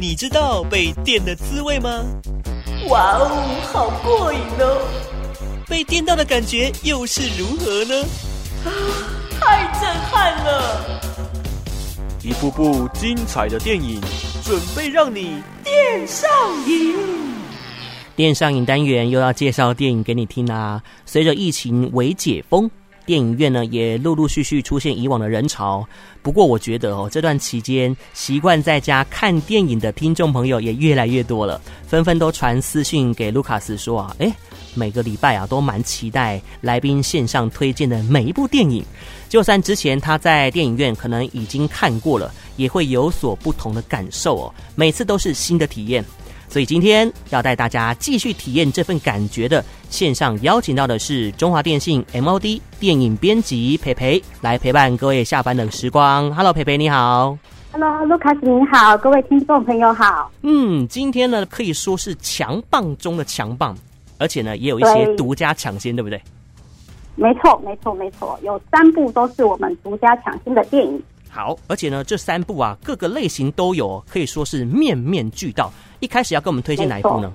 你知道被电的滋味吗？哇哦，好过瘾哦！被电到的感觉又是如何呢？啊，太震撼了！一部部精彩的电影，准备让你电上瘾。电上瘾单元又要介绍电影给你听啦！随着疫情为解封。电影院呢也陆陆续续出现以往的人潮，不过我觉得哦，这段期间习惯在家看电影的听众朋友也越来越多了，纷纷都传私讯给卢卡斯说啊，诶，每个礼拜啊都蛮期待来宾线上推荐的每一部电影，就算之前他在电影院可能已经看过了，也会有所不同的感受哦，每次都是新的体验。所以今天要带大家继续体验这份感觉的线上邀请到的是中华电信 MOD 电影编辑培培来陪伴各位下班的时光。Hello，培培你好。Hello，卢卡斯你好，各位听众朋友好。嗯，今天呢可以说是强棒中的强棒，而且呢也有一些独家抢先，对不对？没错，没错，没错，有三部都是我们独家抢先的电影。好，而且呢这三部啊各个类型都有，可以说是面面俱到。一开始要跟我们推荐哪一部呢？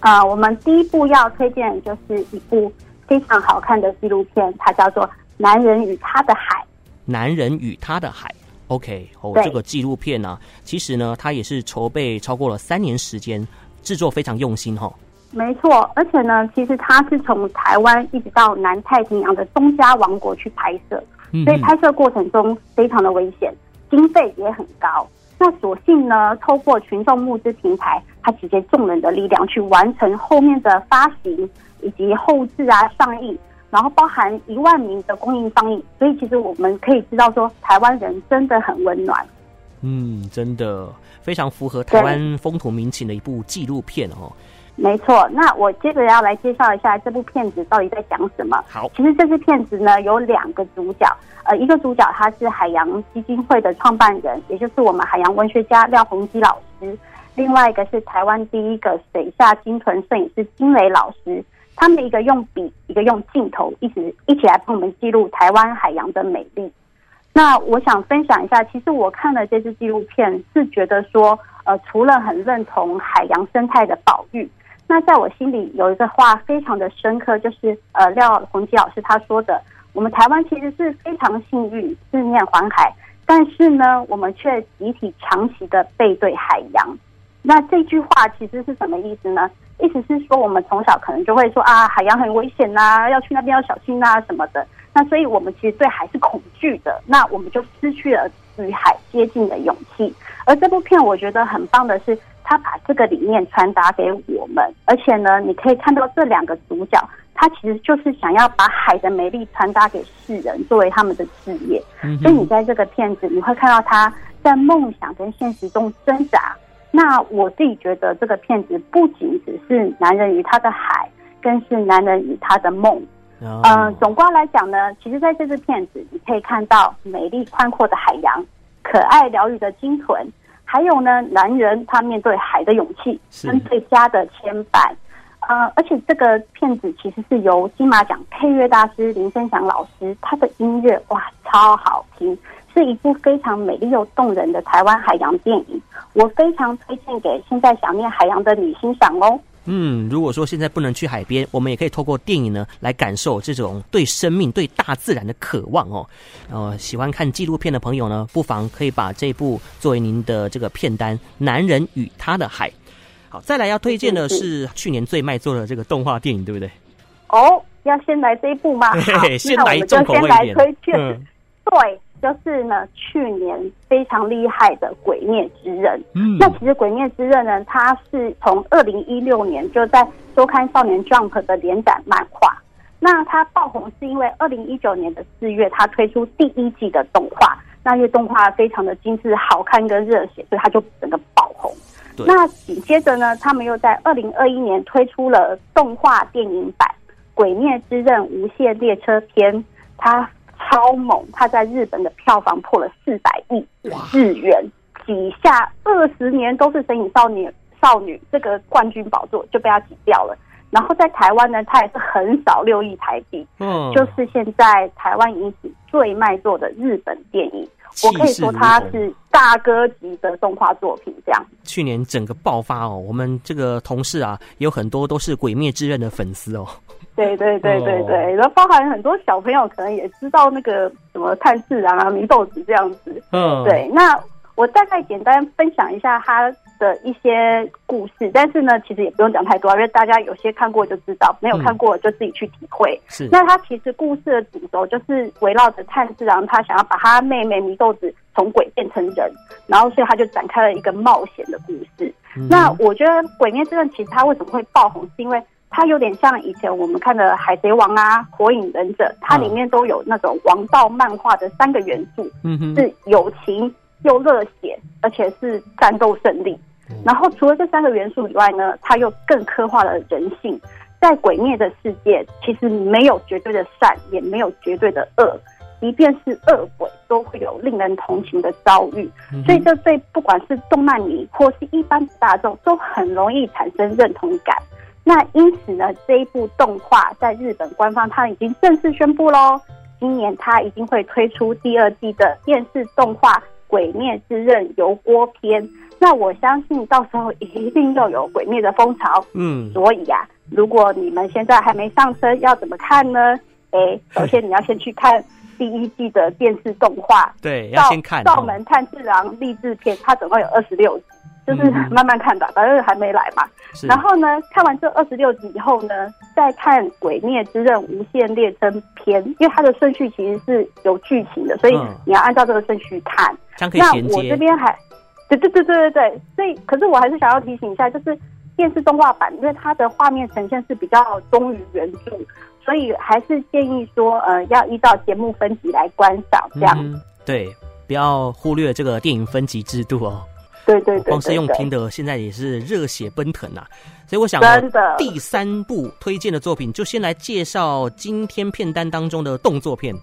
啊、呃，我们第一部要推荐就是一部非常好看的纪录片，它叫做《男人与他的海》。男人与他的海，OK，哦，这个纪录片呢、啊，其实呢，它也是筹备超过了三年时间，制作非常用心哈、哦。没错，而且呢，其实它是从台湾一直到南太平洋的东加王国去拍摄，嗯、所以拍摄过程中非常的危险，经费也很高。那所幸呢，透过群众募资平台，他集结众人的力量去完成后面的发行以及后置啊上映，然后包含一万名的公映上映，所以其实我们可以知道说，台湾人真的很温暖。嗯，真的非常符合台湾风土民情的一部纪录片哦。没错，那我接着要来介绍一下这部片子到底在讲什么。好，其实这部片子呢有两个主角，呃，一个主角他是海洋基金会的创办人，也就是我们海洋文学家廖鸿基老师；另外一个是台湾第一个水下鲸豚摄影师金磊老师。他们一个用笔，一个用镜头，一直一起来帮我们记录台湾海洋的美丽。那我想分享一下，其实我看了这支纪录片，是觉得说，呃，除了很认同海洋生态的保育。那在我心里有一个话非常的深刻，就是呃廖鸿基老师他说的，我们台湾其实是非常幸运，四面环海，但是呢，我们却集体长期的背对海洋。那这句话其实是什么意思呢？意思是说，我们从小可能就会说啊，海洋很危险呐、要去那边要小心呐、啊、什么的。那所以我们其实对海是恐惧的，那我们就失去了与海接近的勇气。而这部片我觉得很棒的是。他把这个理念传达给我们，而且呢，你可以看到这两个主角，他其实就是想要把海的美丽传达给世人，作为他们的事业。嗯、所以你在这个片子，你会看到他在梦想跟现实中挣扎。那我自己觉得，这个片子不仅只是男人与他的海，更是男人与他的梦。嗯、总观来讲呢，其实在这支片子，你可以看到美丽宽阔的海洋，可爱疗愈的鲸豚。还有呢，男人他面对海的勇气跟对家的牵绊，呃，而且这个片子其实是由金马奖配乐大师林生祥老师，他的音乐哇超好听，是一部非常美丽又动人的台湾海洋电影，我非常推荐给现在想念海洋的你欣赏哦。嗯，如果说现在不能去海边，我们也可以透过电影呢来感受这种对生命、对大自然的渴望哦。呃，喜欢看纪录片的朋友呢，不妨可以把这部作为您的这个片单《男人与他的海》。好，再来要推荐的是去年最卖座的这个动画电影，对不对？哦，要先来这一部吗？好，嘿嘿先来重口味一点。嗯，对。就是呢，去年非常厉害的《鬼灭之刃》。嗯，那其实《鬼灭之刃》呢，它是从二零一六年就在周刊少年 Jump 的连载漫画。那它爆红是因为二零一九年的四月，它推出第一季的动画。那因为动画非常的精致、好看跟热血，所以它就整个爆红。对那紧接着呢，他们又在二零二一年推出了动画电影版《鬼灭之刃无限列车篇》，它。超猛！他在日本的票房破了四百亿日元，挤下二十年都是神隐少女少女这个冠军宝座就被他挤掉了。然后在台湾呢，他也是很少六亿台币，嗯，就是现在台湾影史最卖座的日本电影。我可以说它是大哥级的动画作品。这样，去年整个爆发哦，我们这个同事啊，有很多都是《鬼灭之刃》的粉丝哦。对对对对对，然后包含很多小朋友可能也知道那个什么炭治郎啊、祢豆子这样子。嗯，对，那我大概简单分享一下他的一些故事，但是呢，其实也不用讲太多，因为大家有些看过就知道，没有看过就自己去体会。嗯、是，那他其实故事的主轴就是围绕着炭治郎，他想要把他妹妹祢豆子从鬼变成人，然后所以他就展开了一个冒险的故事。嗯、那我觉得《鬼灭之刃》其实它为什么会爆红，是因为它有点像以前我们看的《海贼王》啊，《火影忍者》，它里面都有那种王道漫画的三个元素，嗯哼，是友情又热血，而且是战斗胜利。然后除了这三个元素以外呢，它又更刻画了人性。在鬼灭的世界，其实没有绝对的善，也没有绝对的恶，即便是恶鬼，都会有令人同情的遭遇。所以这对不管是动漫迷或是一般大众，都很容易产生认同感。那因此呢，这一部动画在日本官方它已经正式宣布喽，今年它一定会推出第二季的电视动画《鬼灭之刃》油锅篇。那我相信到时候一定又有鬼灭的风潮，嗯，所以呀、啊，如果你们现在还没上车，要怎么看呢？哎，首先你要先去看第一季的电视动画，对，要先看《道门炭治郎励志篇》，它总共有二十六集，就是慢慢看吧，反正还没来嘛。然后呢，看完这二十六集以后呢，再看《鬼灭之刃无限列车篇》，因为它的顺序其实是有剧情的，所以你要按照这个顺序看。这样可以衔接。那我这边还。对对对对对对，所以可是我还是想要提醒一下，就是电视动画版，因为它的画面呈现是比较忠于原著，所以还是建议说，呃，要依照节目分级来观赏，这样、嗯。对，不要忽略这个电影分级制度哦。对对对，光是用听的，现在也是热血奔腾啊！所以我想，真的第三部推荐的作品，就先来介绍今天片单当中的动作片《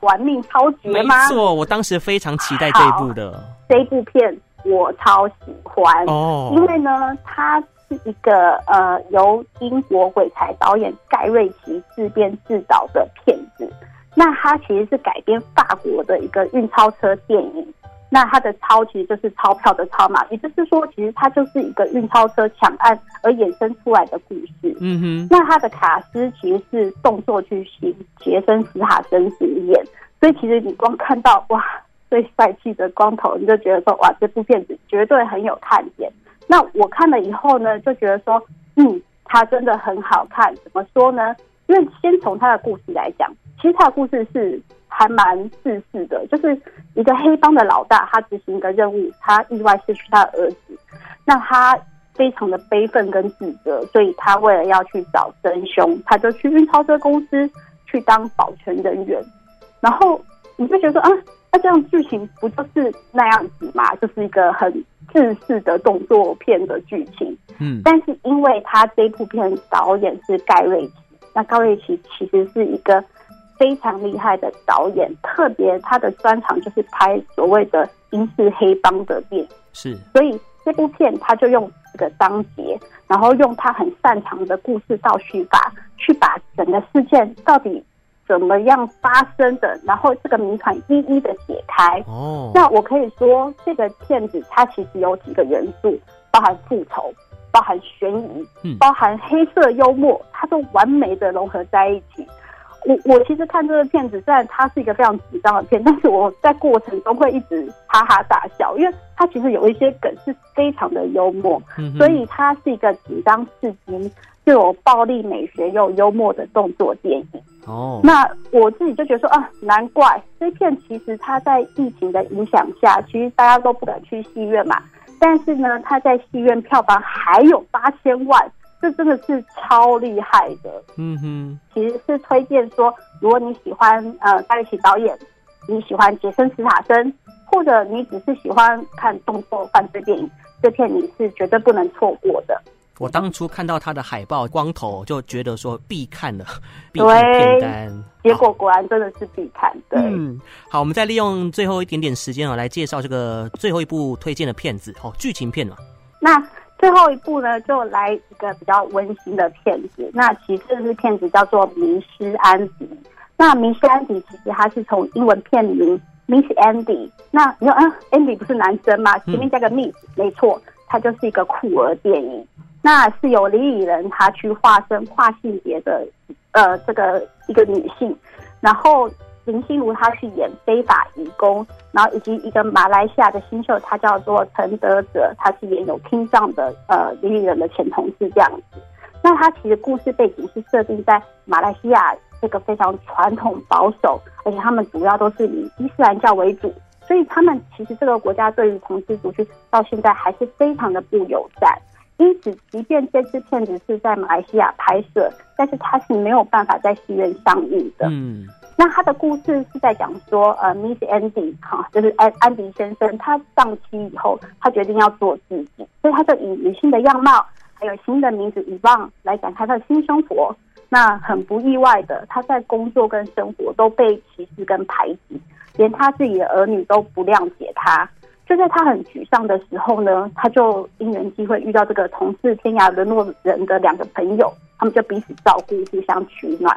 玩命超级》吗？没错，我当时非常期待这一部的这一部片。我超喜欢哦，因为呢，它是一个呃由英国鬼才导演盖瑞奇自编自导的片子。那它其实是改编法国的一个运钞车电影。那它的钞其实就是钞票的钞嘛，也就是说，其实它就是一个运钞车抢案而衍生出来的故事。嗯哼。那他的卡斯其实是动作巨星杰森斯坦森饰演，所以其实你光看到哇。最帅气的光头，你就觉得说哇，这部片子绝对很有看点。那我看了以后呢，就觉得说，嗯，它真的很好看。怎么说呢？因为先从他的故事来讲，其实他的故事是还蛮自私的，就是一个黑帮的老大，他执行一个任务，他意外失去他的儿子，那他非常的悲愤跟自责，所以他为了要去找真凶，他就去运钞车公司去当保全人员，然后你就觉得说啊。那这样剧情不就是那样子嘛？就是一个很自私的动作片的剧情。嗯，但是因为他这部片导演是盖瑞奇，那盖瑞奇其实是一个非常厉害的导演，特别他的专长就是拍所谓的英式黑帮的电影。是，所以这部片他就用这个章节，然后用他很擅长的故事倒叙法，去把整个事件到底。怎么样发生的？然后这个谜团一一的解开。哦，那我可以说，这个片子它其实有几个元素，包含复仇，包含悬疑，嗯，包含黑色幽默，它都完美的融合在一起。我我其实看这个片子，虽然它是一个非常紧张的片，但是我在过程中会一直哈哈大笑，因为它其实有一些梗是非常的幽默，嗯、所以它是一个紧张刺激。又有暴力美学又幽默的动作电影哦。那我自己就觉得说啊，难怪这片其实它在疫情的影响下，其实大家都不敢去戏院嘛。但是呢，它在戏院票房还有八千万，这真的是超厉害的。嗯哼，其实是推荐说，如果你喜欢呃盖瑞奇导演，你喜欢杰森·斯塔森，或者你只是喜欢看动作犯罪电影，这片你是绝对不能错过的。我当初看到他的海报光头，就觉得说必看的，必看片单。结果果然真的是必看。对，嗯，好，我们再利用最后一点点时间啊，来介绍这个最后一部推荐的片子哦，剧情片嘛。那最后一部呢，就来一个比较温馨的片子。那其实这是片子叫做《迷失安迪》。那《迷失安迪》其实它是从英文片名 Miss Andy。那你说，嗯，Andy 不是男生吗？前面加个 Miss，、嗯、没错，它就是一个酷儿电影。那是由李李仁他去化身跨性别的呃这个一个女性，然后林心如她去演非法移工，然后以及一个马来西亚的新秀，他叫做陈德哲，他是演有听障的呃李李仁的前同事这样子。那他其实故事背景是设定在马来西亚这个非常传统保守，而且他们主要都是以伊斯兰教为主，所以他们其实这个国家对于同志族群到现在还是非常的不友善。因此，即便这支片子是在马来西亚拍摄，但是它是没有办法在戏院上映的。嗯，那他的故事是在讲说，呃，Miss Andy 哈，就是安安迪先生，他上期以后，他决定要做自己，所以他就以女性的样貌，还有新的名字 e v o n 来展开他的新生活。那很不意外的，他在工作跟生活都被歧视跟排挤，连他自己的儿女都不谅解他。就在他很沮丧的时候呢，他就因缘际会遇到这个同是天涯沦落人的两个朋友，他们就彼此照顾，互相取暖。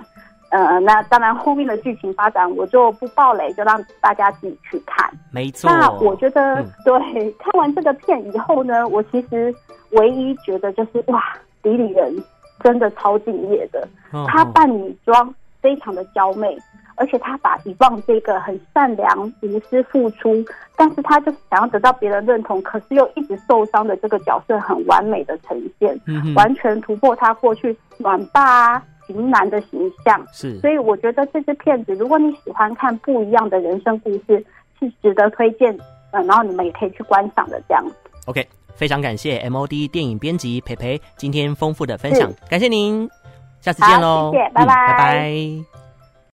呃，那当然后面的剧情发展我就不爆雷，就让大家自己去看。没错。那我觉得，嗯、对，看完这个片以后呢，我其实唯一觉得就是哇，李李人真的超敬业的，哦哦他扮女装非常的娇媚。而且他把遗忘这个很善良、无私付出，但是他就是想要得到别人认同，可是又一直受伤的这个角色，很完美的呈现，嗯、完全突破他过去暖爸、型男的形象。是，所以我觉得这支片子，如果你喜欢看不一样的人生故事，是值得推荐。嗯，然后你们也可以去观赏的这样子。OK，非常感谢 MOD 电影编辑培培今天丰富的分享，感谢您，下次见喽，谢谢，拜拜，嗯，拜拜。